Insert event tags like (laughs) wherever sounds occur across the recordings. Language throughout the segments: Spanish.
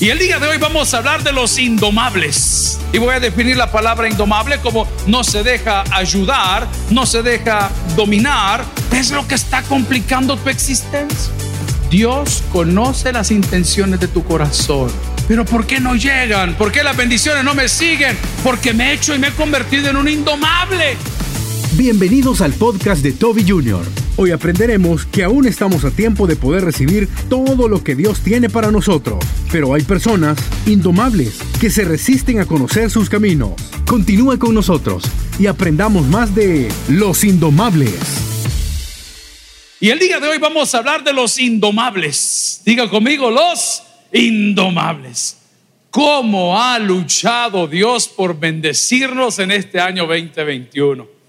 Y el día de hoy vamos a hablar de los indomables. Y voy a definir la palabra indomable como no se deja ayudar, no se deja dominar. Es lo que está complicando tu existencia. Dios conoce las intenciones de tu corazón. Pero ¿por qué no llegan? ¿Por qué las bendiciones no me siguen? Porque me he hecho y me he convertido en un indomable. Bienvenidos al podcast de Toby Jr. Hoy aprenderemos que aún estamos a tiempo de poder recibir todo lo que Dios tiene para nosotros, pero hay personas indomables que se resisten a conocer sus caminos. Continúa con nosotros y aprendamos más de los indomables. Y el día de hoy vamos a hablar de los indomables. Diga conmigo, los indomables. ¿Cómo ha luchado Dios por bendecirnos en este año 2021?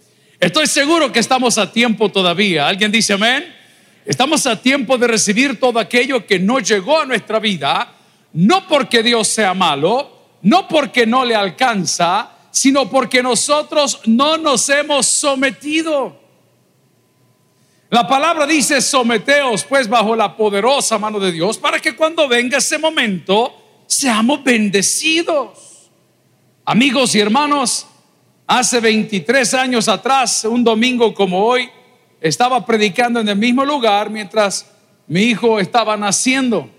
Estoy seguro que estamos a tiempo todavía. ¿Alguien dice amén? Estamos a tiempo de recibir todo aquello que no llegó a nuestra vida, no porque Dios sea malo, no porque no le alcanza, sino porque nosotros no nos hemos sometido. La palabra dice, someteos pues bajo la poderosa mano de Dios para que cuando venga ese momento seamos bendecidos. Amigos y hermanos, Hace 23 años atrás, un domingo como hoy, estaba predicando en el mismo lugar mientras mi hijo estaba naciendo.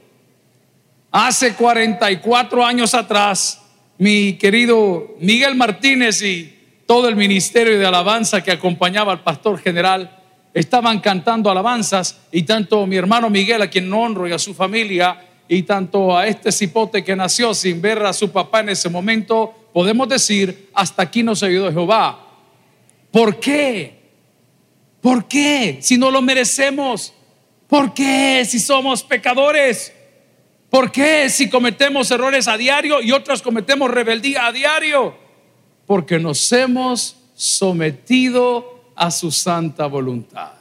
Hace 44 años atrás, mi querido Miguel Martínez y todo el ministerio de alabanza que acompañaba al pastor general estaban cantando alabanzas y tanto mi hermano Miguel, a quien honro, y a su familia, y tanto a este cipote que nació sin ver a su papá en ese momento, podemos decir, hasta aquí nos ayudó Jehová. ¿Por qué? ¿Por qué? Si no lo merecemos. ¿Por qué? Si somos pecadores. ¿Por qué? Si cometemos errores a diario y otros cometemos rebeldía a diario. Porque nos hemos sometido a su santa voluntad.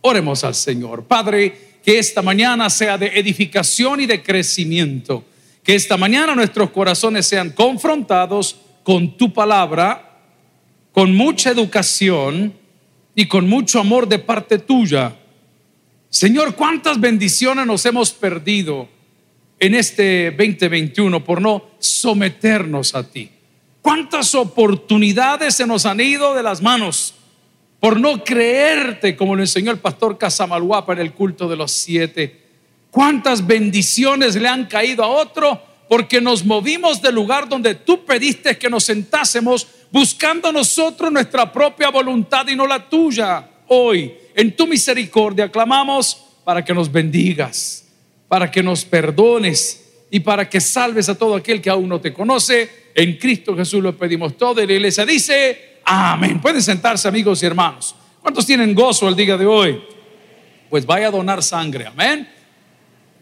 Oremos al Señor. Padre, que esta mañana sea de edificación y de crecimiento. Que esta mañana nuestros corazones sean confrontados con tu palabra, con mucha educación y con mucho amor de parte tuya. Señor, cuántas bendiciones nos hemos perdido en este 2021 por no someternos a ti. Cuántas oportunidades se nos han ido de las manos por no creerte, como lo enseñó el pastor Casamaluapa en el culto de los siete. ¿Cuántas bendiciones le han caído a otro? Porque nos movimos del lugar donde tú pediste que nos sentásemos buscando nosotros nuestra propia voluntad y no la tuya. Hoy, en tu misericordia, clamamos para que nos bendigas, para que nos perdones y para que salves a todo aquel que aún no te conoce. En Cristo Jesús lo pedimos todo. Y la iglesia dice, Amén. Pueden sentarse amigos y hermanos. ¿Cuántos tienen gozo el día de hoy? Pues vaya a donar sangre. Amén.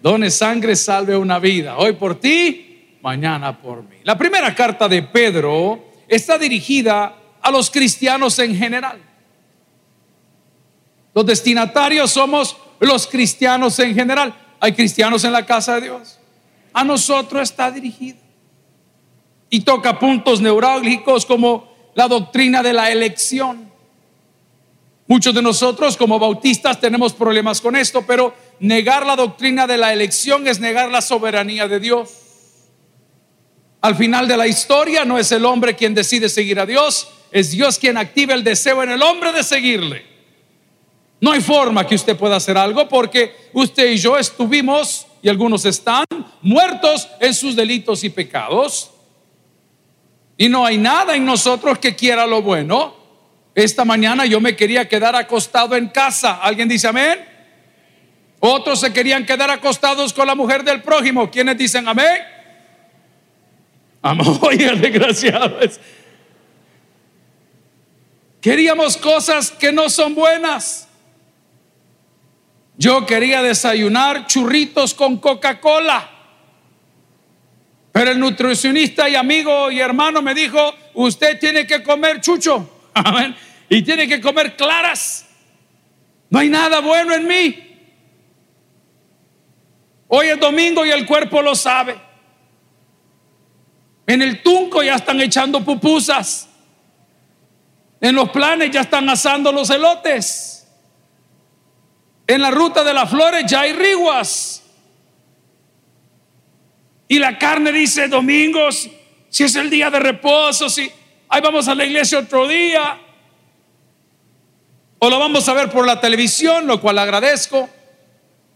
Done sangre, salve una vida. Hoy por ti, mañana por mí. La primera carta de Pedro está dirigida a los cristianos en general. Los destinatarios somos los cristianos en general. Hay cristianos en la casa de Dios. A nosotros está dirigida. Y toca puntos neurálgicos como la doctrina de la elección. Muchos de nosotros como bautistas tenemos problemas con esto, pero negar la doctrina de la elección es negar la soberanía de Dios. Al final de la historia no es el hombre quien decide seguir a Dios, es Dios quien activa el deseo en el hombre de seguirle. No hay forma que usted pueda hacer algo porque usted y yo estuvimos, y algunos están, muertos en sus delitos y pecados. Y no hay nada en nosotros que quiera lo bueno. Esta mañana yo me quería quedar acostado en casa. ¿Alguien dice amén? Otros se querían quedar acostados con la mujer del prójimo. ¿Quiénes dicen amén? Amén. Oye, (laughs) desgraciados. Queríamos cosas que no son buenas. Yo quería desayunar churritos con Coca-Cola. Pero el nutricionista y amigo y hermano me dijo, usted tiene que comer chucho. (laughs) Y tiene que comer claras. No hay nada bueno en mí. Hoy es domingo y el cuerpo lo sabe. En el tunco ya están echando pupusas. En los planes ya están asando los elotes. En la ruta de las flores ya hay riguas. Y la carne dice, domingos, si es el día de reposo, si ahí vamos a la iglesia otro día. O lo vamos a ver por la televisión, lo cual agradezco.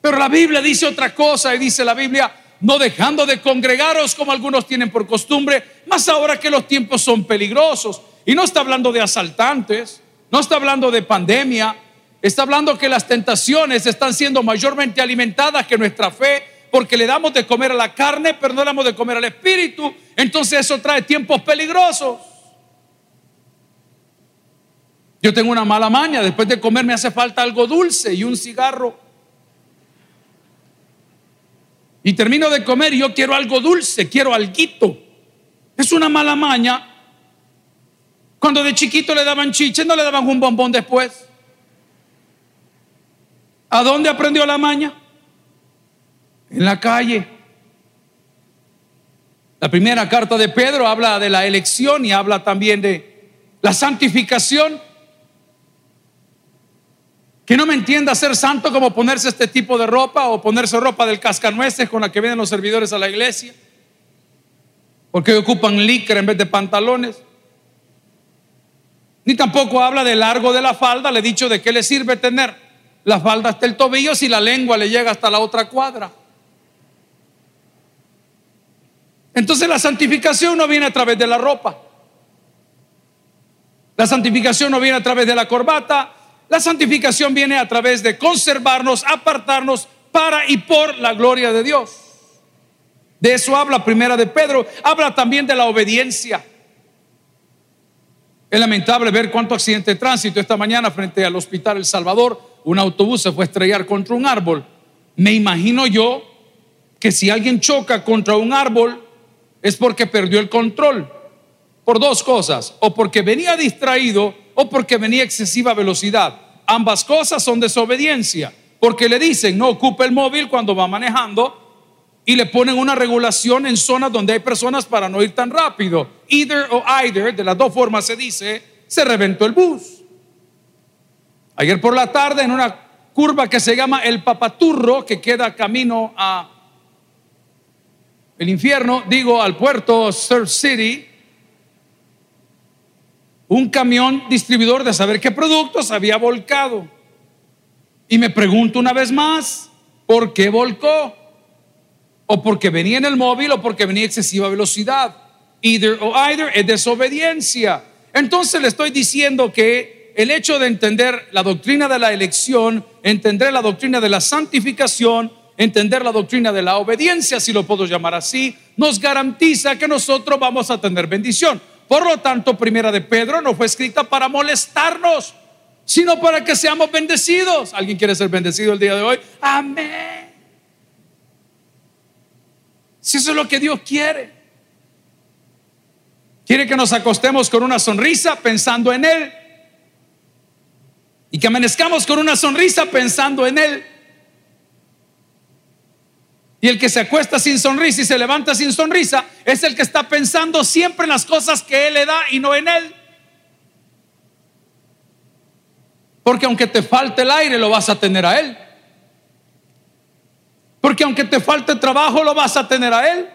Pero la Biblia dice otra cosa y dice la Biblia, no dejando de congregaros como algunos tienen por costumbre, más ahora que los tiempos son peligrosos. Y no está hablando de asaltantes, no está hablando de pandemia, está hablando que las tentaciones están siendo mayormente alimentadas que nuestra fe, porque le damos de comer a la carne, pero no le damos de comer al espíritu. Entonces eso trae tiempos peligrosos. Yo tengo una mala maña, después de comer me hace falta algo dulce y un cigarro. Y termino de comer y yo quiero algo dulce, quiero alguito. Es una mala maña. Cuando de chiquito le daban chiche, no le daban un bombón después. ¿A dónde aprendió la maña? En la calle. La primera carta de Pedro habla de la elección y habla también de la santificación. Que no me entienda ser santo como ponerse este tipo de ropa o ponerse ropa del cascanueces con la que vienen los servidores a la iglesia. Porque ocupan licra en vez de pantalones. Ni tampoco habla del largo de la falda. Le he dicho de qué le sirve tener la falda hasta el tobillo si la lengua le llega hasta la otra cuadra. Entonces la santificación no viene a través de la ropa. La santificación no viene a través de la corbata, la santificación viene a través de conservarnos, apartarnos para y por la gloria de Dios. De eso habla primera de Pedro. Habla también de la obediencia. Es lamentable ver cuánto accidente de tránsito esta mañana frente al hospital El Salvador. Un autobús se fue a estrellar contra un árbol. Me imagino yo que si alguien choca contra un árbol es porque perdió el control. Por dos cosas. O porque venía distraído o porque venía excesiva velocidad. Ambas cosas son desobediencia, porque le dicen no ocupe el móvil cuando va manejando y le ponen una regulación en zonas donde hay personas para no ir tan rápido. Either o either, de las dos formas se dice, se reventó el bus. Ayer por la tarde en una curva que se llama El Papaturro, que queda camino a el infierno, digo al puerto Surf City, un camión distribuidor de saber qué productos había volcado. Y me pregunto una vez más, ¿por qué volcó? O porque venía en el móvil o porque venía a excesiva velocidad. Either o either es desobediencia. Entonces le estoy diciendo que el hecho de entender la doctrina de la elección, entender la doctrina de la santificación, entender la doctrina de la obediencia, si lo puedo llamar así, nos garantiza que nosotros vamos a tener bendición. Por lo tanto, primera de Pedro no fue escrita para molestarnos, sino para que seamos bendecidos. ¿Alguien quiere ser bendecido el día de hoy? Amén. Si eso es lo que Dios quiere. Quiere que nos acostemos con una sonrisa pensando en Él. Y que amanezcamos con una sonrisa pensando en Él. Y el que se acuesta sin sonrisa y se levanta sin sonrisa es el que está pensando siempre en las cosas que Él le da y no en Él. Porque aunque te falte el aire, lo vas a tener a Él. Porque aunque te falte trabajo, lo vas a tener a Él.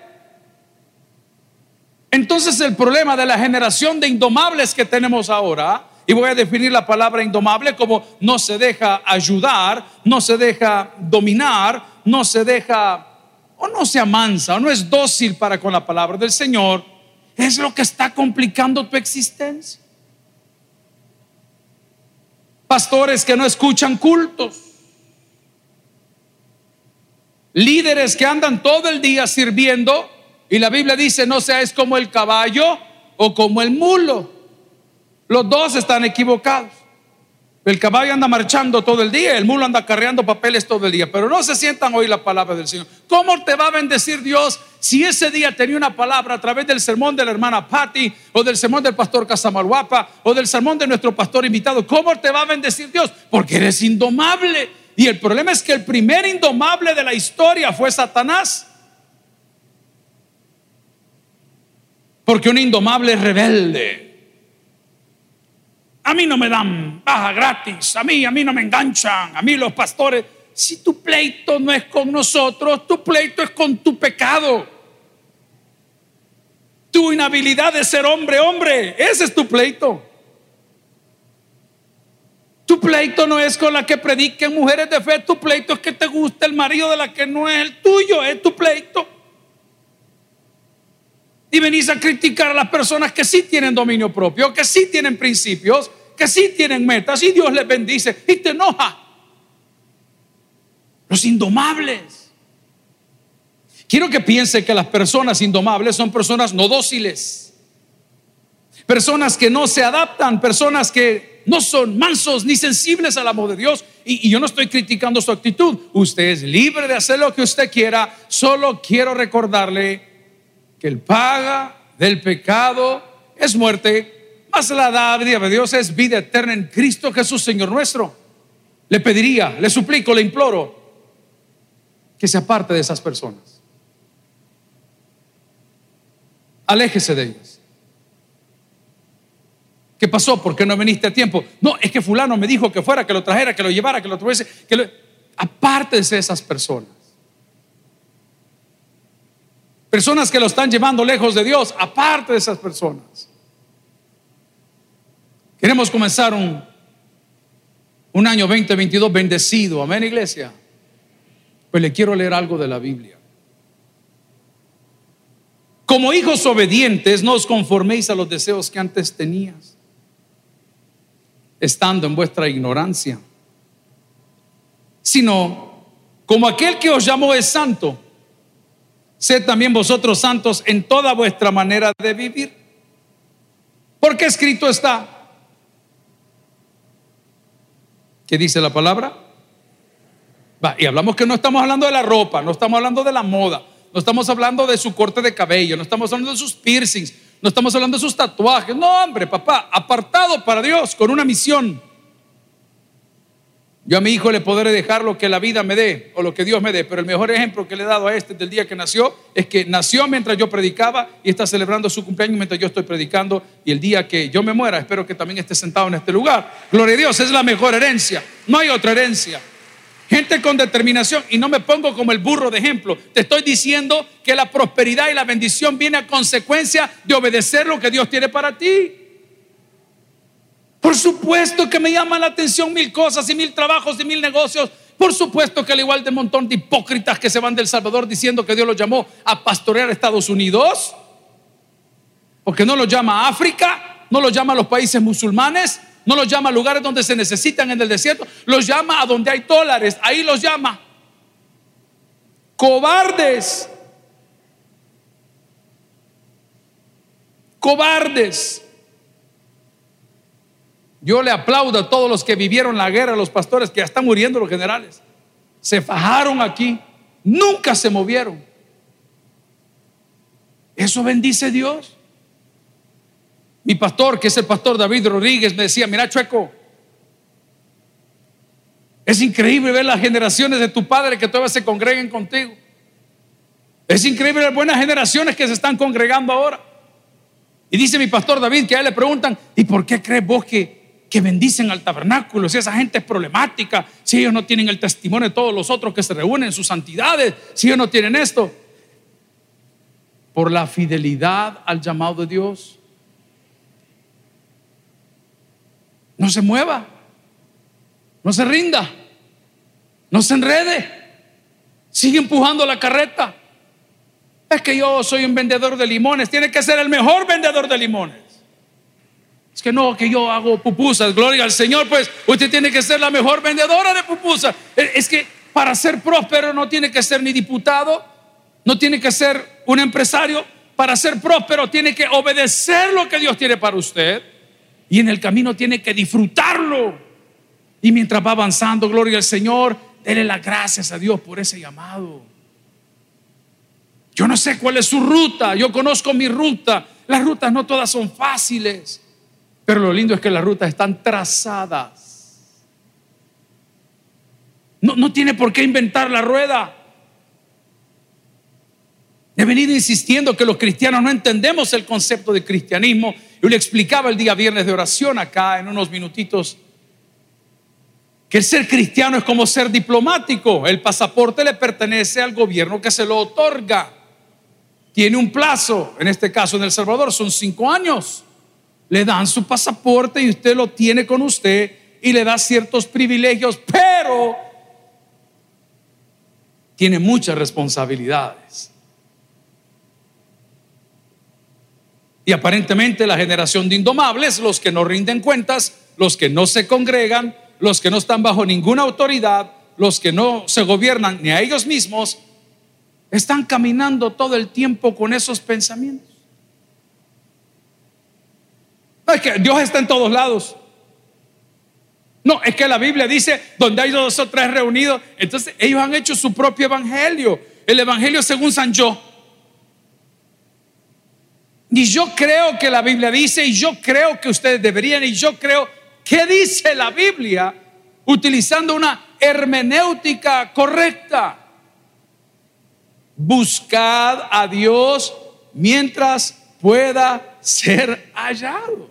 Entonces el problema de la generación de indomables que tenemos ahora, y voy a definir la palabra indomable como no se deja ayudar, no se deja dominar, no se deja o no se amansa o no es dócil para con la palabra del Señor, es lo que está complicando tu existencia. Pastores que no escuchan cultos. Líderes que andan todo el día sirviendo y la Biblia dice no seas como el caballo o como el mulo. Los dos están equivocados. El caballo anda marchando todo el día, el mulo anda carreando papeles todo el día, pero no se sientan hoy la palabra del Señor. ¿Cómo te va a bendecir Dios si ese día tenía una palabra a través del sermón de la hermana Patty o del sermón del pastor Casamaruapa o del sermón de nuestro pastor invitado? ¿Cómo te va a bendecir Dios? Porque eres indomable. Y el problema es que el primer indomable de la historia fue Satanás. Porque un indomable es rebelde. A mí no me dan baja gratis, a mí, a mí no me enganchan, a mí los pastores. Si tu pleito no es con nosotros, tu pleito es con tu pecado. tu inhabilidad de ser hombre, hombre. Ese es tu pleito. Tu pleito no es con la que prediquen mujeres de fe, tu pleito es que te gusta el marido de la que no es el tuyo, es tu pleito. Y venís a criticar a las personas que sí tienen dominio propio, que sí tienen principios, que sí tienen metas y Dios les bendice y te enoja. Los indomables. Quiero que piense que las personas indomables son personas no dóciles, personas que no se adaptan, personas que no son mansos ni sensibles al amor de Dios. Y, yo no estoy criticando su actitud. Usted es libre de hacer lo que usted quiera. Solo quiero recordarle que el paga del pecado es muerte, más la dádiva de Dios es vida eterna en Cristo Jesús, Señor nuestro. Le pediría, le suplico, le imploro que se aparte de esas personas. Aléjese de ellas. ¿Qué pasó? ¿Por qué no viniste a tiempo? No, es que fulano me dijo que fuera, que lo trajera, que lo llevara, que lo tuviese, que lo... Apártese de esas personas. Personas que lo están llevando lejos de Dios, aparte de esas personas. Queremos comenzar un, un año 2022 bendecido. Amén, iglesia. Pues le quiero leer algo de la Biblia. Como hijos obedientes, no os conforméis a los deseos que antes tenías, estando en vuestra ignorancia, sino como aquel que os llamó es santo sed también vosotros santos en toda vuestra manera de vivir. Porque escrito está. ¿Qué dice la palabra? Va, y hablamos que no estamos hablando de la ropa, no estamos hablando de la moda, no estamos hablando de su corte de cabello, no estamos hablando de sus piercings, no estamos hablando de sus tatuajes. No, hombre, papá, apartado para Dios con una misión. Yo a mi hijo le podré dejar lo que la vida me dé o lo que Dios me dé, pero el mejor ejemplo que le he dado a este del día que nació es que nació mientras yo predicaba y está celebrando su cumpleaños mientras yo estoy predicando y el día que yo me muera espero que también esté sentado en este lugar. Gloria a Dios, es la mejor herencia, no hay otra herencia. Gente con determinación y no me pongo como el burro de ejemplo, te estoy diciendo que la prosperidad y la bendición viene a consecuencia de obedecer lo que Dios tiene para ti. Por supuesto que me llaman la atención mil cosas y mil trabajos y mil negocios. Por supuesto que al igual de un montón de hipócritas que se van del Salvador diciendo que Dios los llamó a pastorear a Estados Unidos, porque no los llama a África, no los llama a los países musulmanes, no los llama a lugares donde se necesitan en el desierto, los llama a donde hay dólares, ahí los llama. Cobardes. Cobardes. Yo le aplaudo a todos los que vivieron la guerra, los pastores que ya están muriendo los generales. Se fajaron aquí, nunca se movieron. Eso bendice Dios. Mi pastor, que es el pastor David Rodríguez, me decía, mira Chueco, es increíble ver las generaciones de tu padre que todavía se congreguen contigo. Es increíble ver buenas generaciones que se están congregando ahora. Y dice mi pastor David que a él le preguntan, ¿y por qué crees vos que que bendicen al tabernáculo, si esa gente es problemática, si ellos no tienen el testimonio de todos los otros que se reúnen en sus santidades, si ellos no tienen esto, por la fidelidad al llamado de Dios, no se mueva, no se rinda, no se enrede, sigue empujando la carreta. Es que yo soy un vendedor de limones, tiene que ser el mejor vendedor de limones. Es que no, que yo hago pupusas, gloria al Señor, pues usted tiene que ser la mejor vendedora de pupusas. Es que para ser próspero no tiene que ser ni diputado, no tiene que ser un empresario. Para ser próspero tiene que obedecer lo que Dios tiene para usted y en el camino tiene que disfrutarlo. Y mientras va avanzando, gloria al Señor, dele las gracias a Dios por ese llamado. Yo no sé cuál es su ruta, yo conozco mi ruta. Las rutas no todas son fáciles. Pero lo lindo es que las rutas están trazadas. No, no tiene por qué inventar la rueda. He venido insistiendo que los cristianos no entendemos el concepto de cristianismo. Yo le explicaba el día viernes de oración acá en unos minutitos que el ser cristiano es como ser diplomático. El pasaporte le pertenece al gobierno que se lo otorga. tiene un plazo, en este caso en El Salvador son cinco años. Le dan su pasaporte y usted lo tiene con usted y le da ciertos privilegios, pero tiene muchas responsabilidades. Y aparentemente la generación de indomables, los que no rinden cuentas, los que no se congregan, los que no están bajo ninguna autoridad, los que no se gobiernan ni a ellos mismos, están caminando todo el tiempo con esos pensamientos. Es que Dios está en todos lados. No, es que la Biblia dice, donde hay dos o tres reunidos, entonces ellos han hecho su propio evangelio, el evangelio según San Yo. Y yo creo que la Biblia dice, y yo creo que ustedes deberían, y yo creo que dice la Biblia, utilizando una hermenéutica correcta. Buscad a Dios mientras pueda ser hallado.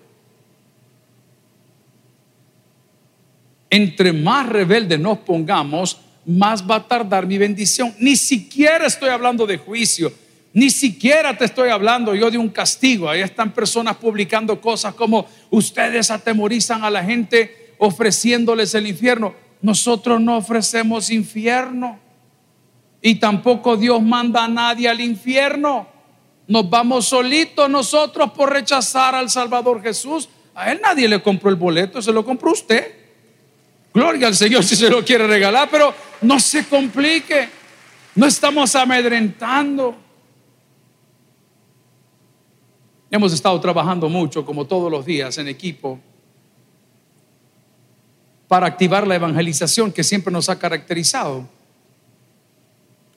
Entre más rebelde nos pongamos, más va a tardar mi bendición. Ni siquiera estoy hablando de juicio. Ni siquiera te estoy hablando yo de un castigo. Ahí están personas publicando cosas como ustedes atemorizan a la gente ofreciéndoles el infierno. Nosotros no ofrecemos infierno. Y tampoco Dios manda a nadie al infierno. Nos vamos solitos nosotros por rechazar al Salvador Jesús. A él nadie le compró el boleto, se lo compró usted. Gloria al Señor si se lo quiere regalar, pero no se complique. No estamos amedrentando. Hemos estado trabajando mucho, como todos los días, en equipo para activar la evangelización que siempre nos ha caracterizado.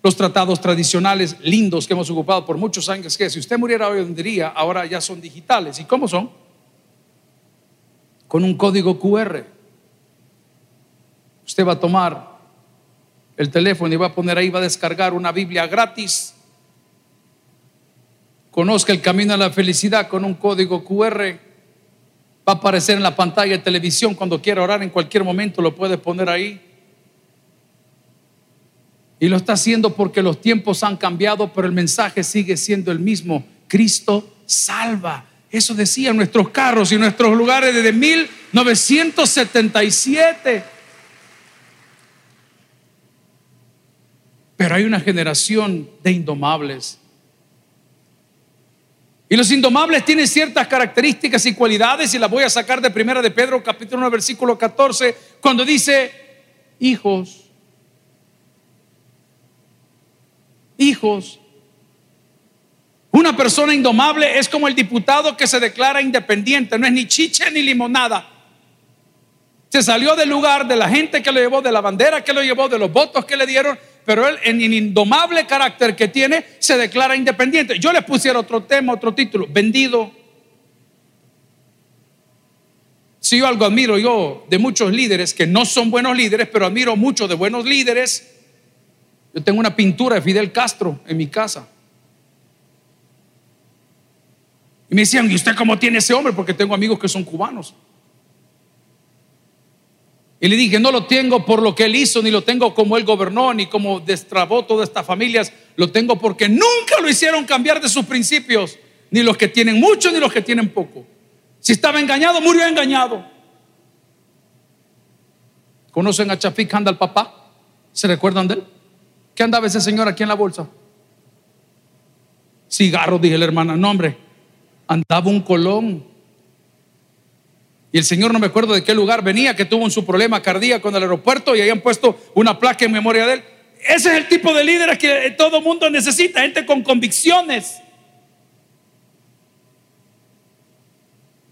Los tratados tradicionales lindos que hemos ocupado por muchos años, que si usted muriera hoy en día, ahora ya son digitales. ¿Y cómo son? Con un código QR. Usted va a tomar el teléfono y va a poner ahí, va a descargar una Biblia gratis conozca el camino a la felicidad con un código QR. Va a aparecer en la pantalla de televisión cuando quiera orar en cualquier momento, lo puede poner ahí. Y lo está haciendo porque los tiempos han cambiado, pero el mensaje sigue siendo el mismo. Cristo salva. Eso decían nuestros carros y nuestros lugares desde 1977. Pero hay una generación de indomables y los indomables tienen ciertas características y cualidades y las voy a sacar de primera de Pedro capítulo 1 versículo 14 cuando dice hijos hijos una persona indomable es como el diputado que se declara independiente, no es ni chiche ni limonada. Se salió del lugar de la gente que lo llevó, de la bandera que lo llevó, de los votos que le dieron pero él en el indomable carácter que tiene se declara independiente. Yo le pusiera otro tema, otro título, vendido. Si yo algo admiro yo de muchos líderes que no son buenos líderes, pero admiro mucho de buenos líderes. Yo tengo una pintura de Fidel Castro en mi casa. Y me decían, ¿y usted cómo tiene ese hombre? Porque tengo amigos que son cubanos. Y le dije, no lo tengo por lo que él hizo, ni lo tengo como él gobernó, ni como destrabó todas estas familias. Lo tengo porque nunca lo hicieron cambiar de sus principios, ni los que tienen mucho, ni los que tienen poco. Si estaba engañado, murió engañado. ¿Conocen a Chafik anda el papá? ¿Se recuerdan de él? ¿Qué andaba ese señor aquí en la bolsa? Cigarro, dije la hermana. No, hombre, andaba un colón. Y el señor no me acuerdo de qué lugar venía, que tuvo su problema cardíaco en el aeropuerto y habían puesto una placa en memoria de él. Ese es el tipo de líderes que todo mundo necesita, gente con convicciones.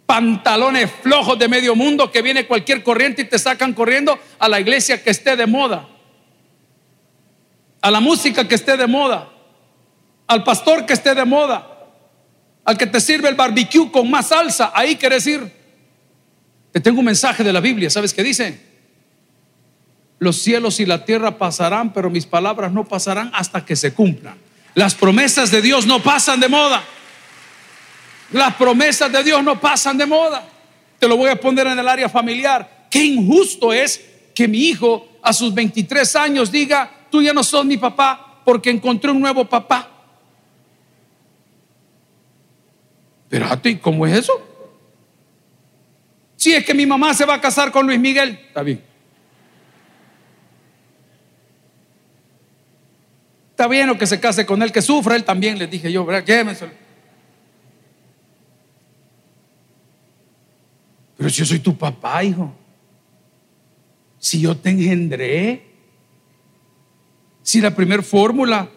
Pantalones flojos de medio mundo que viene cualquier corriente y te sacan corriendo a la iglesia que esté de moda, a la música que esté de moda, al pastor que esté de moda, al que te sirve el barbecue con más salsa, ahí quieres ir. Te tengo un mensaje de la Biblia, ¿sabes qué dice? Los cielos y la tierra pasarán, pero mis palabras no pasarán hasta que se cumplan. Las promesas de Dios no pasan de moda. Las promesas de Dios no pasan de moda. Te lo voy a poner en el área familiar. Qué injusto es que mi hijo a sus 23 años diga, tú ya no sos mi papá porque encontré un nuevo papá. Espérate, ¿cómo es eso? Si es que mi mamá se va a casar con Luis Miguel, está bien. Está bien o que se case con él, que sufra él también, les dije yo, ¿verdad? Pero si yo soy tu papá, hijo. Si yo te engendré. Si la primera fórmula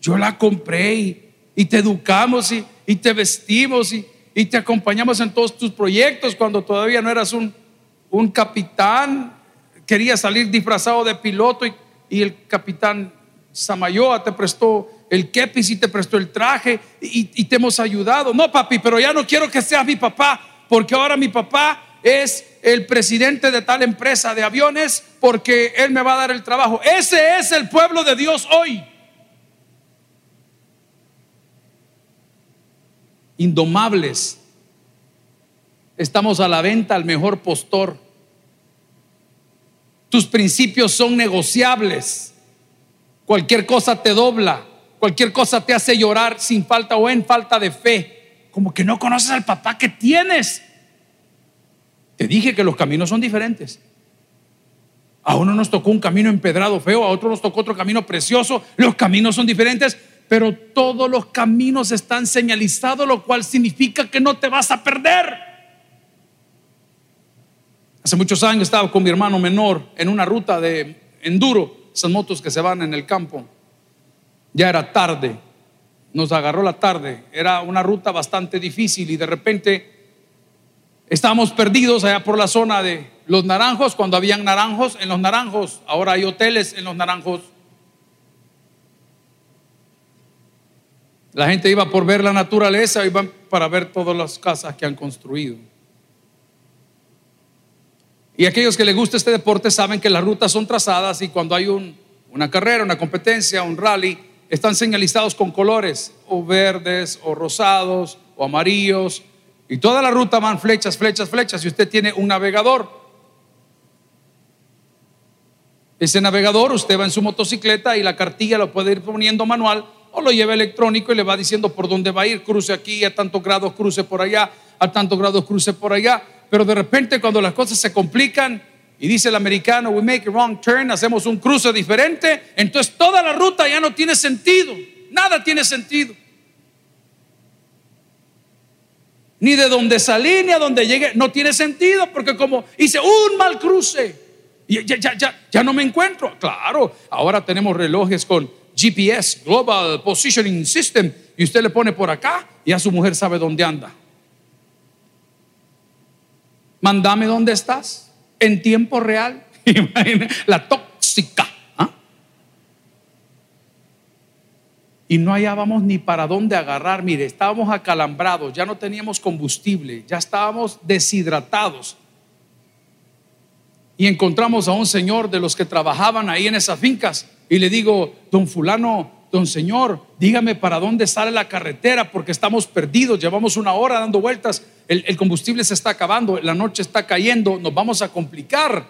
yo, la compré y, te educamos y, te vestimos y, te acompañamos en todos tus proyectos cuando todavía no eras un, un capitán. Querías salir disfrazado de piloto y, y el capitán Samayoa te prestó el kepis y te prestó el traje y, y, te hemos ayudado. No, papi, pero ya no quiero que seas mi papá porque ahora mi papá es el presidente de tal empresa de aviones porque él me va a dar el trabajo. Ese es el pueblo de Dios hoy. Indomables. Estamos a la venta al mejor postor. Tus principios son negociables. Cualquier cosa te dobla. Cualquier cosa te hace llorar sin falta o en falta de fe como que no conoces al papá que tienes. Te dije que los caminos son diferentes. A uno nos tocó un camino empedrado feo, a otro nos tocó otro camino precioso. Los caminos son diferentes, pero todos los caminos están señalizados, lo cual significa que no te vas a perder. Hace muchos años estaba con mi hermano menor en una ruta de enduro, esas motos que se van en el campo. Ya era tarde, nos agarró la tarde. Era una ruta bastante difícil y de repente estábamos perdidos allá por la zona de los naranjos, cuando habían naranjos en los naranjos. Ahora hay hoteles en los naranjos. La gente iba por ver la naturaleza, iban para ver todas las casas que han construido. Y aquellos que les gusta este deporte saben que las rutas son trazadas y cuando hay un, una carrera, una competencia, un rally, están señalizados con colores, o verdes, o rosados, o amarillos, y toda la ruta van flechas, flechas, flechas, y usted tiene un navegador. Ese navegador, usted va en su motocicleta y la cartilla lo puede ir poniendo manual o lo lleva electrónico y le va diciendo por dónde va a ir, cruce aquí, a tantos grados cruce por allá, a tantos grados cruce por allá. Pero de repente cuando las cosas se complican, y dice el americano, we make a wrong turn, hacemos un cruce diferente, entonces toda la ruta ya no tiene sentido, nada tiene sentido. Ni de donde salí, ni a donde llegué, no tiene sentido, porque como hice un mal cruce, ya, ya, ya, ya no me encuentro. Claro, ahora tenemos relojes con GPS, Global Positioning System, y usted le pone por acá y a su mujer sabe dónde anda. Mándame dónde estás en tiempo real. (laughs) la tóxica. ¿ah? Y no hallábamos ni para dónde agarrar. Mire, estábamos acalambrados, ya no teníamos combustible, ya estábamos deshidratados. Y encontramos a un señor de los que trabajaban ahí en esas fincas y le digo, don fulano, don señor, dígame para dónde sale la carretera porque estamos perdidos, llevamos una hora dando vueltas, el, combustible se está acabando, la noche está cayendo, nos vamos a complicar.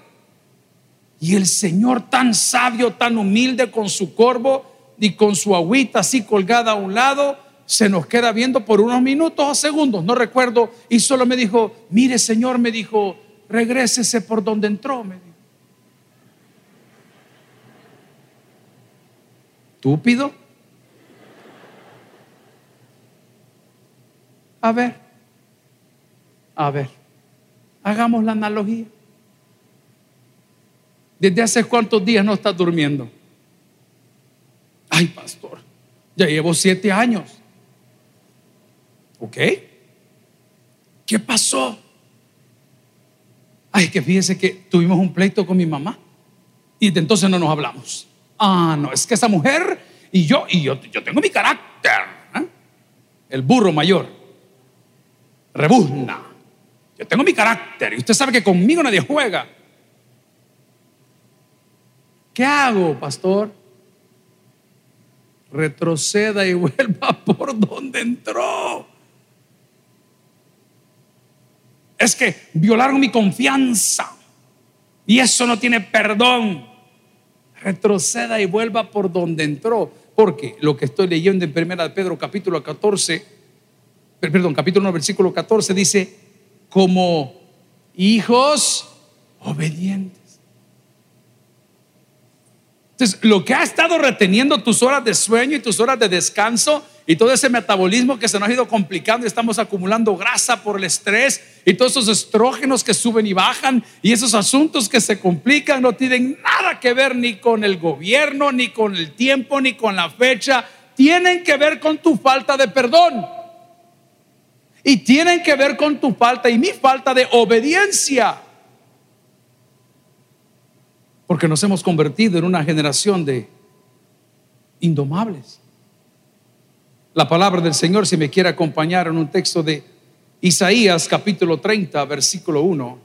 Y el Señor tan sabio, tan humilde con su corvo y con su agüita así colgada a un lado, se nos queda viendo por unos minutos o segundos, no recuerdo, y solo me dijo, mire Señor, me dijo, regrésese por donde entró, me dijo. Estúpido. A ver, a ver, hagamos la analogía. ¿Desde hace cuántos días no estás durmiendo? Ay, pastor, ya llevo siete años. ¿Ok? ¿Qué pasó? Ay, que fíjese que tuvimos un pleito con mi mamá y entonces no nos hablamos. Ah, no, es que esa mujer y yo, y yo, yo tengo mi carácter. ¿eh? El burro mayor. Rebuzna. Yo tengo mi carácter y usted sabe que conmigo nadie juega. ¿Qué hago, pastor? Retroceda y (laughs) vuelva por donde entró. Es que violaron mi confianza y eso no tiene perdón retroceda y vuelva por donde entró. Porque lo que estoy leyendo en 1 Pedro capítulo 14, perdón, capítulo 1, versículo 14 dice, como hijos obedientes. Lo que ha estado reteniendo tus horas de sueño y tus horas de descanso y todo ese metabolismo que se nos ha ido complicando y estamos acumulando grasa por el estrés y todos esos estrógenos que suben y bajan y esos asuntos que se complican no tienen nada que ver ni con el gobierno, ni con el tiempo, ni con la fecha, tienen que ver con tu falta de perdón. Y tienen que ver con tu falta y mi falta de obediencia. Porque nos hemos convertido en una generación de indomables. La palabra del Señor, si me quiere acompañar en un texto de Isaías capítulo 30, versículo 1.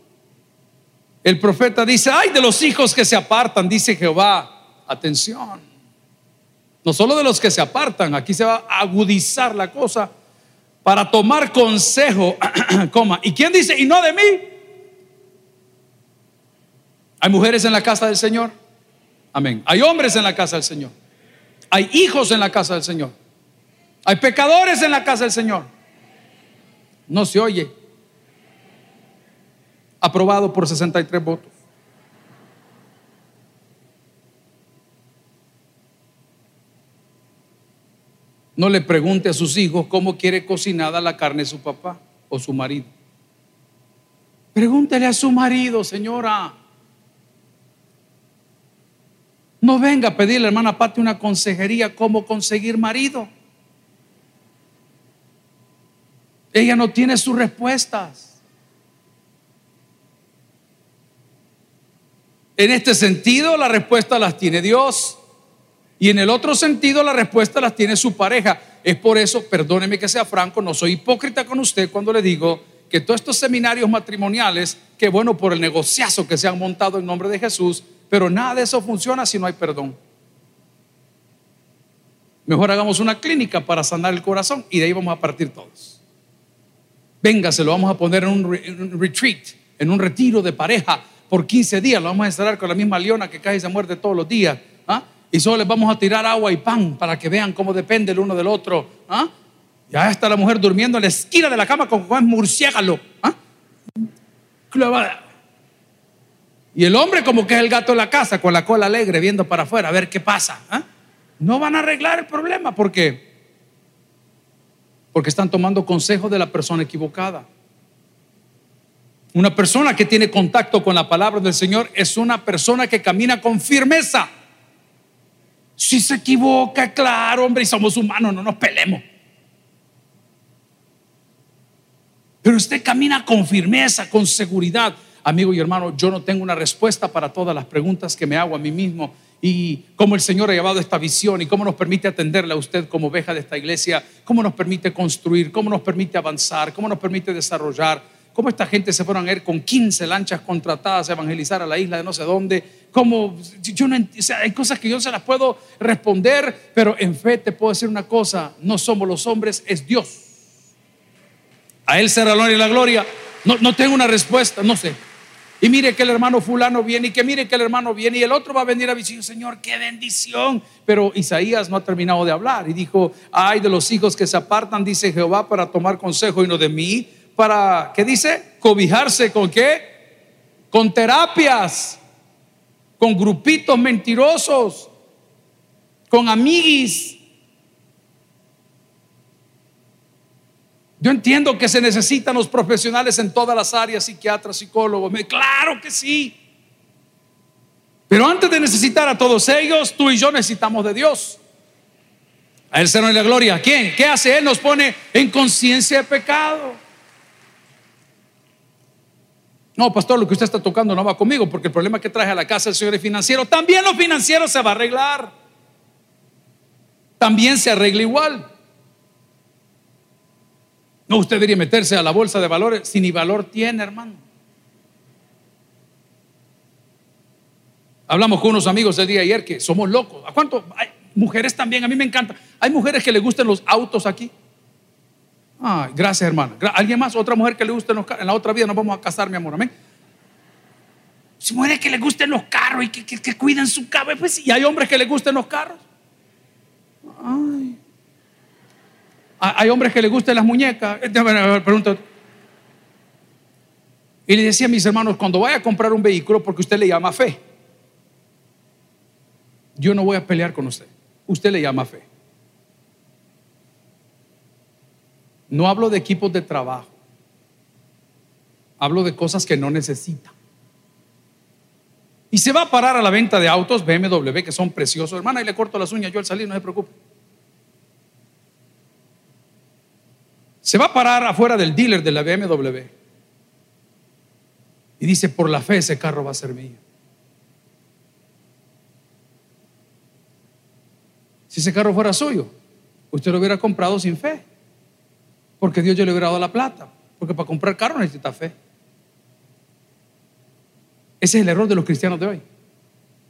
El profeta dice, ay de los hijos que se apartan, dice Jehová, atención. No solo de los que se apartan, aquí se va a agudizar la cosa para tomar consejo, (clears throat) coma. ¿Y quién dice? Y no de mí, hay mujeres en la casa del Señor. Amén. Hay hombres en la casa del Señor. Hay hijos en la casa del Señor. Hay pecadores en la casa del Señor. No se oye. Aprobado por 63 votos. No le pregunte a sus hijos cómo quiere cocinada la carne de su papá o su marido. Pregúntele a su marido, señora. No venga a pedirle hermana Pati una consejería cómo conseguir marido. Ella no tiene sus respuestas. En este sentido, la respuesta las tiene Dios. Y en el otro sentido, la respuesta las tiene su pareja. Es por eso, perdóneme que sea franco, no soy hipócrita con usted cuando le digo que todos estos seminarios matrimoniales, que bueno, por el negociazo que se han montado en nombre de Jesús, pero nada de eso funciona si no hay perdón. Mejor hagamos una clínica para sanar el corazón y de ahí vamos a partir todos. Venga, se lo vamos a poner en un, retreat, en un retiro de pareja por 15 días. Lo vamos a instalar con la misma leona que cae y se muerde todos los días. ¿ah? Y solo les vamos a tirar agua y pan para que vean cómo depende el uno del otro. ¿ah? Ya está la mujer durmiendo en la esquina de la cama con un murciélago. ¿ah? Y el hombre como que es el gato de la casa con la cola alegre viendo para afuera a ver qué pasa. ¿ah? No van a arreglar el problema porque porque están tomando consejo de la persona equivocada. Una persona que tiene contacto con la palabra del Señor es una persona que camina con firmeza. Si se equivoca, claro, hombre, y somos humanos, no nos pelemos. Pero usted camina con firmeza, con seguridad. Amigo y hermano, yo no tengo una respuesta para todas las preguntas que me hago a mí mismo y cómo el Señor ha llevado esta visión y cómo nos permite atenderle a usted como oveja de esta iglesia, cómo nos permite construir, cómo nos permite avanzar, cómo nos permite desarrollar, cómo esta gente se fueron a ir con 15 lanchas contratadas a evangelizar a la isla de no sé dónde, cómo yo no hay cosas que yo se las puedo responder, pero en fe te puedo decir una cosa, no somos los hombres, es Dios. A Él será la honra y la gloria. No, no tengo una respuesta, no sé. Y mire que el hermano fulano viene y que mire que el hermano viene y el otro va a venir a decir, Señor, qué bendición. Pero Isaías no ha terminado de hablar y dijo, ay de los hijos que se apartan, dice Jehová, para tomar consejo y no de mí, para, ¿qué dice? Cobijarse con qué? Con terapias, con grupitos mentirosos, con amiguis, Yo entiendo que se necesitan los profesionales en todas las áreas, psiquiatras, psicólogos. Claro que sí. Pero antes de necesitar a todos ellos, tú y yo necesitamos de Dios. A Él se la gloria. ¿Quién? ¿Qué hace Él? Nos pone en conciencia de pecado. No, pastor, lo que usted está tocando no va conmigo, porque el problema que traje a la casa del Señor es financiero. También lo financiero se va a arreglar. También se arregla igual. No, usted debería meterse a la bolsa de valores si ni valor tiene, hermano. Hablamos con unos amigos el día de ayer que somos locos. ¿A cuánto? Hay mujeres también, a mí me encanta. Hay mujeres que le gustan los autos aquí. Ay, gracias, hermano. ¿Alguien más? Otra mujer que le gusten los carros. En la otra vida nos vamos a casar, mi amor. Amén. Si mujeres que le gusten los carros y que, que, cuiden su cabeza. Pues, y hay hombres que le gusten los carros. Ay. Hay hombres que les gustan las muñecas. Pregunta. Y le decía a mis hermanos, cuando vaya a comprar un vehículo, porque usted le llama fe, yo no voy a pelear con usted. Usted le llama fe. No hablo de equipos de trabajo. Hablo de cosas que no necesita. Y se va a parar a la venta de autos BMW que son preciosos. Hermana, y le corto las uñas yo al salir, no se preocupe. Se va a parar afuera del dealer de la BMW. Y dice, por la fe ese carro va a ser mío. Si ese carro fuera suyo, usted lo hubiera comprado sin fe. Porque Dios ya le hubiera dado la plata. Porque para comprar carro necesita fe. Ese es el error de los cristianos de hoy.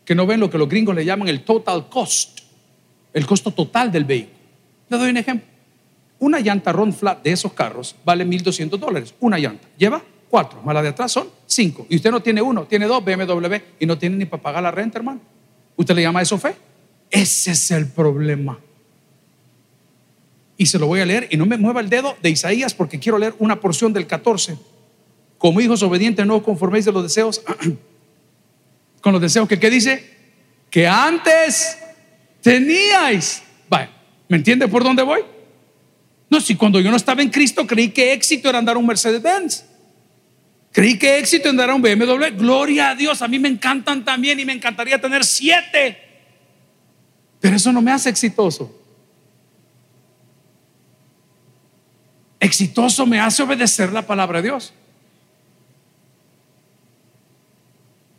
Que no ven lo que los gringos le llaman el total cost. El costo total del vehículo. Le doy un ejemplo. Una llanta Ron Flat de esos carros vale 1.200 dólares. Una llanta. Lleva cuatro. Más la de atrás son cinco. Y usted no tiene uno, tiene dos BMW y no tiene ni para pagar la renta, hermano. ¿Usted le llama eso fe? Ese es el problema. Y se lo voy a leer y no me mueva el dedo de Isaías porque quiero leer una porción del 14. Como hijos obedientes no os conforméis de los deseos (clears throat) con los deseos que ¿qué dice? Que antes teníais. Vaya, ¿me entiende por dónde voy? No, si cuando yo no estaba en Cristo creí que éxito era andar un Mercedes-Benz. Creí que éxito era andar un BMW. Gloria a Dios, a mí me encantan también y me encantaría tener siete. Pero eso no me hace exitoso. Exitoso me hace obedecer la palabra de Dios.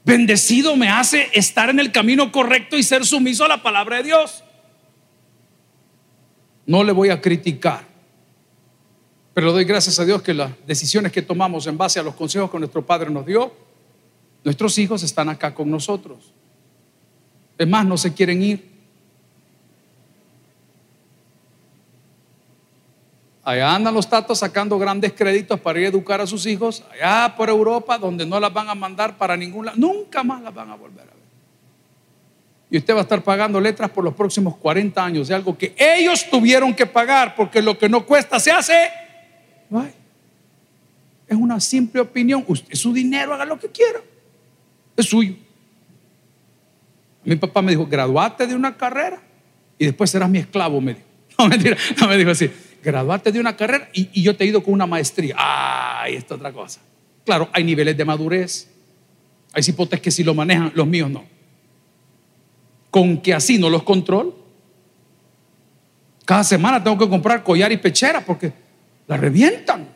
Bendecido me hace estar en el camino correcto y ser sumiso a la palabra de Dios. No le voy a criticar, pero doy gracias a Dios que las decisiones que tomamos en base a los consejos que nuestro Padre nos dio, nuestros hijos están acá con nosotros. Es más, no se quieren ir. Allá andan los tatos sacando grandes créditos para ir a educar a sus hijos, allá por Europa, donde no las van a mandar para ningún lado, nunca más las van a volver a ver. Y usted va a estar pagando letras por los próximos 40 años de algo que ellos tuvieron que pagar, porque lo que no cuesta se hace. Es una simple opinión. Usted, su dinero, haga lo que quiera. Es suyo. Mi papá me dijo, graduate de una carrera y después serás mi esclavo. (laughs) No, me dijo así graduarte de una carrera y, yo te he ido con una maestría. Ay, esto es otra cosa. Claro, hay niveles de madurez. Hay cipotes que si lo manejan, los míos no. Con que así no los control. Cada semana tengo que comprar collar y pechera porque la revientan.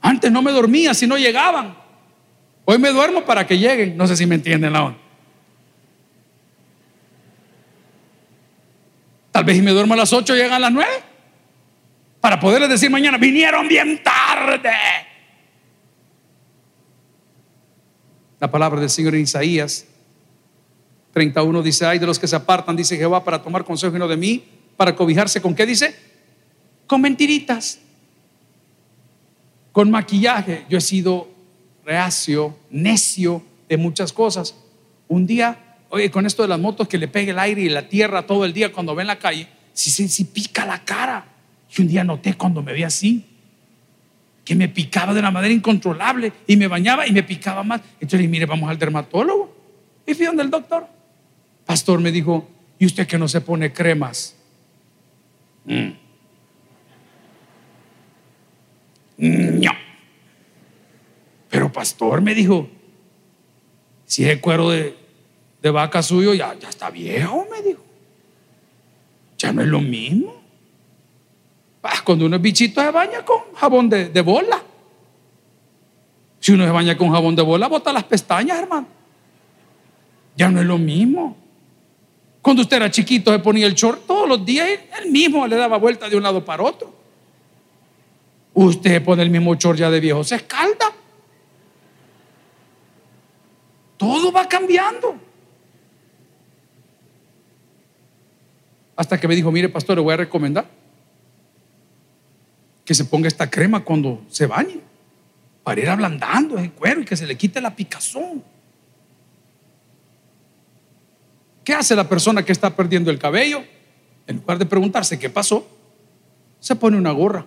Antes no me dormía si no llegaban. Hoy me duermo para que lleguen. No sé si me entienden la onda. Tal vez si me duermo a las 8 llegan a las 9. Para poderles decir mañana, vinieron bien tarde. La palabra del Señor en Isaías 31 dice, ay de los que se apartan, dice Jehová, para tomar consejo y no de mí, para cobijarse con qué dice? Con mentiritas, con maquillaje. Yo he sido reacio, necio de muchas cosas. Un día Oye, con esto de las motos que le pegue el aire y la tierra todo el día cuando ve en la calle, si si, pica la cara. Y un día noté cuando me vi así, que me picaba de una manera incontrolable y me bañaba y me picaba más. Entonces le mire, vamos al dermatólogo. Y fui donde el doctor. Pastor me dijo, ¿y usted que no se pone cremas? Mm. No. Pero pastor me dijo, si es cuero de, de vaca suyo ya, está viejo, me dijo. Ya no es lo mismo. Cuando uno es bichito se baña con jabón de, de bola. Si uno se baña con jabón de bola, bota las pestañas, hermano. Ya no es lo mismo. Cuando usted era chiquito se ponía el short todos los días él mismo le daba vuelta de un lado para otro. Usted pone el mismo short ya de viejo, se escalda. Todo va cambiando. Hasta que me dijo, mire pastor, le voy a recomendar que se ponga esta crema cuando se bañe, para ir ablandando el cuero y que se le quite la picazón. ¿Qué hace la persona que está perdiendo el cabello? en lugar de preguntarse qué pasó, se pone una gorra.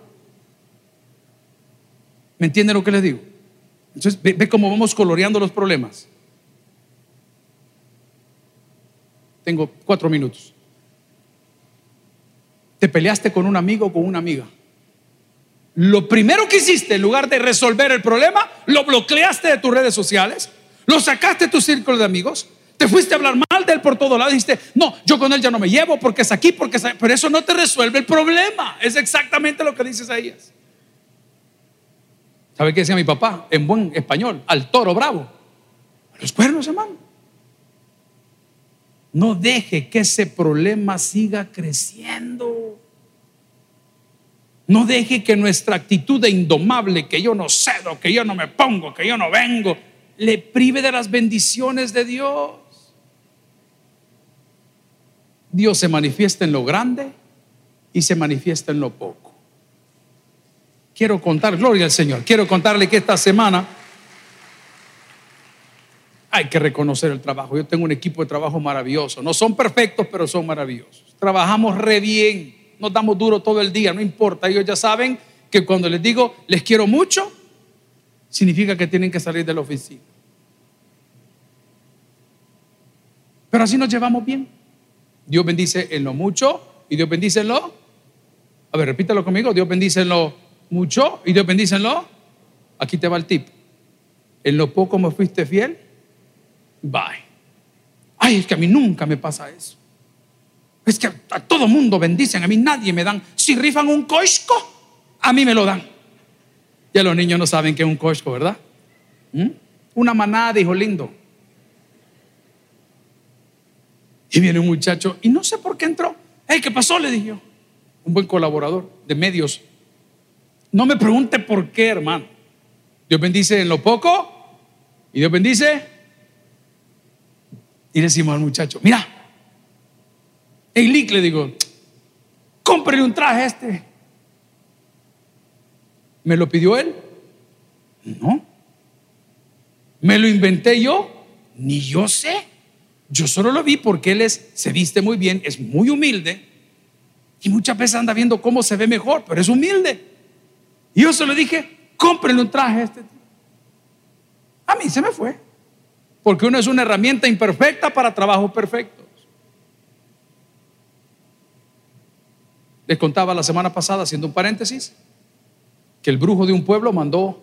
¿Me entienden lo que les digo? Entonces, ve, cómo vamos coloreando los problemas. Tengo cuatro minutos. Te peleaste con un amigo o con una amiga. Lo primero que hiciste, en lugar de resolver el problema, lo bloqueaste de tus redes sociales, lo sacaste de tu círculo de amigos, te fuiste a hablar mal de él por todo lado, dijiste, no, yo con él ya no me llevo porque es aquí, porque es ahí". Pero eso no te resuelve el problema. Es exactamente lo que dice Isaías. ¿Sabe qué decía mi papá? En buen español, al toro bravo. A los cuernos, hermano. No deje que ese problema siga creciendo. No deje que nuestra actitud de indomable, que yo no cedo, que yo no me pongo, que yo no vengo, le prive de las bendiciones de Dios. Dios se manifiesta en lo grande y se manifiesta en lo poco. Quiero contar, gloria al Señor, quiero contarle que esta semana hay que reconocer el trabajo. Yo tengo un equipo de trabajo maravilloso. No son perfectos, pero son maravillosos. Trabajamos re bien, nos damos duro todo el día, no importa. Ellos ya saben que cuando les digo les quiero mucho, significa que tienen que salir de la oficina. Pero así nos llevamos bien. Dios bendice en lo mucho y Dios bendice en lo. A ver, repítalo conmigo. Dios bendice en lo mucho y Dios bendice en lo. Aquí te va el tip. En lo poco me fuiste fiel. Bye. Ay, es que a mí nunca me pasa eso. Es que a todo mundo bendicen, a mí nadie me dan. Si rifan un coisco, a mí me lo dan. Ya los niños no saben qué es un coisco, ¿verdad? ¿Mm? Una manada de hijo lindo. Y viene un muchacho y no sé por qué entró. Hey, ¿qué pasó? Le dije yo. Un buen colaborador de medios. No me pregunte por qué, hermano. Dios bendice en lo poco y Dios bendice. Y decimos al muchacho, mira, en Lick le digo, cómprele un traje a este. ¿Me lo pidió él? No. ¿Me lo inventé yo? Ni yo sé. Yo solo lo vi porque él es, se viste muy bien, es muy humilde y muchas veces anda viendo cómo se ve mejor, pero es humilde. Y yo se lo dije, cómprele un traje a este. A mí se me fue. Porque uno es una herramienta imperfecta para trabajos perfectos. Les contaba la semana pasada, haciendo un paréntesis, que el brujo de un pueblo mandó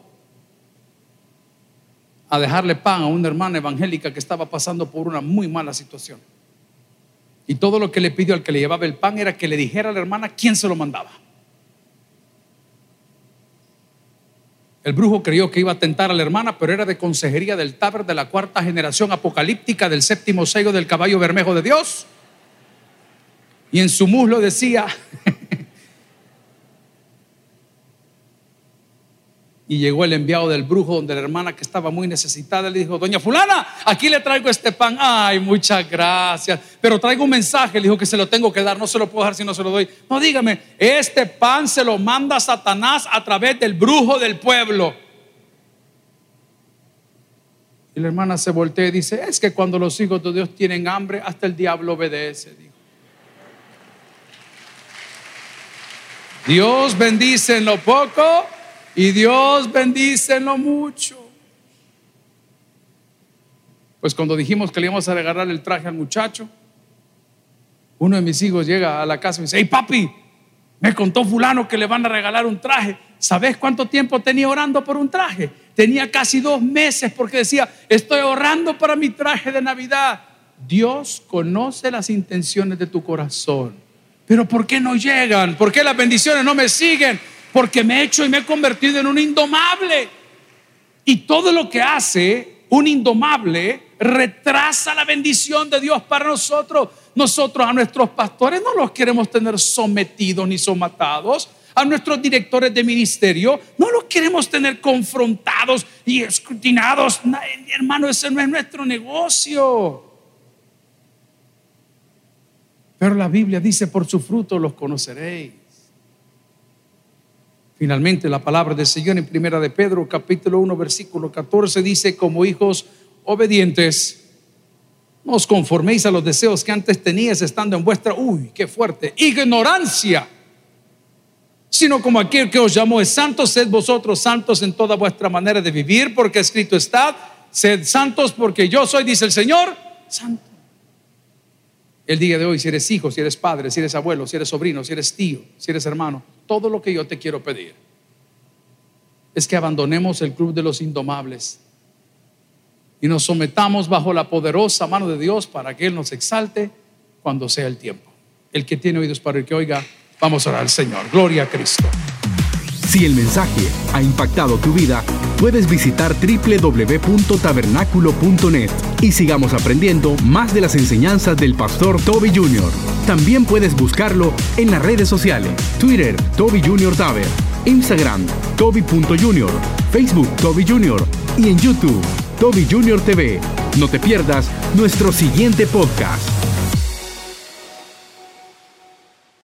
a dejarle pan a una hermana evangélica que estaba pasando por una muy mala situación. Y todo lo que le pidió al que le llevaba el pan era que le dijera a la hermana quién se lo mandaba. El brujo creyó que iba a tentar a la hermana, pero era de consejería del Taber de la cuarta generación apocalíptica del séptimo sello del caballo bermejo de Dios. Y en su muslo decía, Y llegó el enviado del brujo donde la hermana que estaba muy necesitada le dijo, doña fulana, aquí le traigo este pan. Ay, muchas gracias. Pero traigo un mensaje, le dijo que se lo tengo que dar, no se lo puedo dar si no se lo doy. No, dígame, este pan se lo manda Satanás a través del brujo del pueblo. Y la hermana se voltea y dice, es que cuando los hijos de Dios tienen hambre, hasta el diablo obedece. Dijo. Dios bendice en lo poco y Dios bendice mucho. Pues cuando dijimos que le íbamos a regalar el traje al muchacho, uno de mis hijos llega a la casa y dice, hey papi, me contó fulano que le van a regalar un traje. ¿Sabes cuánto tiempo tenía orando por un traje? Tenía casi dos meses porque decía, estoy ahorrando para mi traje de Navidad. Dios conoce las intenciones de tu corazón. Pero ¿por qué no llegan? ¿Por qué las bendiciones no me siguen? Porque me he hecho y me he convertido en un indomable. Y todo lo que hace un indomable retrasa la bendición de Dios para nosotros. Nosotros a nuestros pastores no los queremos tener sometidos ni somatados. A nuestros directores de ministerio no los queremos tener confrontados y escrutinados. Hermano, ese no es nuestro negocio. Pero la Biblia dice, por su fruto los conoceréis. Finalmente, la palabra del Señor en Primera de Pedro, capítulo 1, versículo 14, dice, como hijos obedientes, No os conforméis a los deseos que antes tenías estando en vuestra, uy, qué fuerte, ignorancia. Sino como aquel que os llamó es santo, sed vosotros santos en toda vuestra manera de vivir, porque escrito está, sed santos porque yo soy, dice el Señor, santo. El día de hoy, si eres hijo, si eres padre, si eres abuelo, si eres sobrino, si eres tío, si eres hermano, todo lo que yo te quiero pedir es que abandonemos el club de los indomables y nos sometamos bajo la poderosa mano de Dios para que Él nos exalte cuando sea el tiempo. El que tiene oídos para el que oiga, vamos a orar al Señor. Gloria a Cristo. Si el mensaje ha impactado tu vida, puedes visitar www.tabernaculo.net y sigamos aprendiendo más de las enseñanzas del pastor Toby Jr. También puedes buscarlo en las redes sociales, Twitter, Toby Jr. Taber, Instagram, Toby.Junior, Facebook, Toby Jr. y en YouTube, Toby Jr. TV. No te pierdas nuestro siguiente podcast.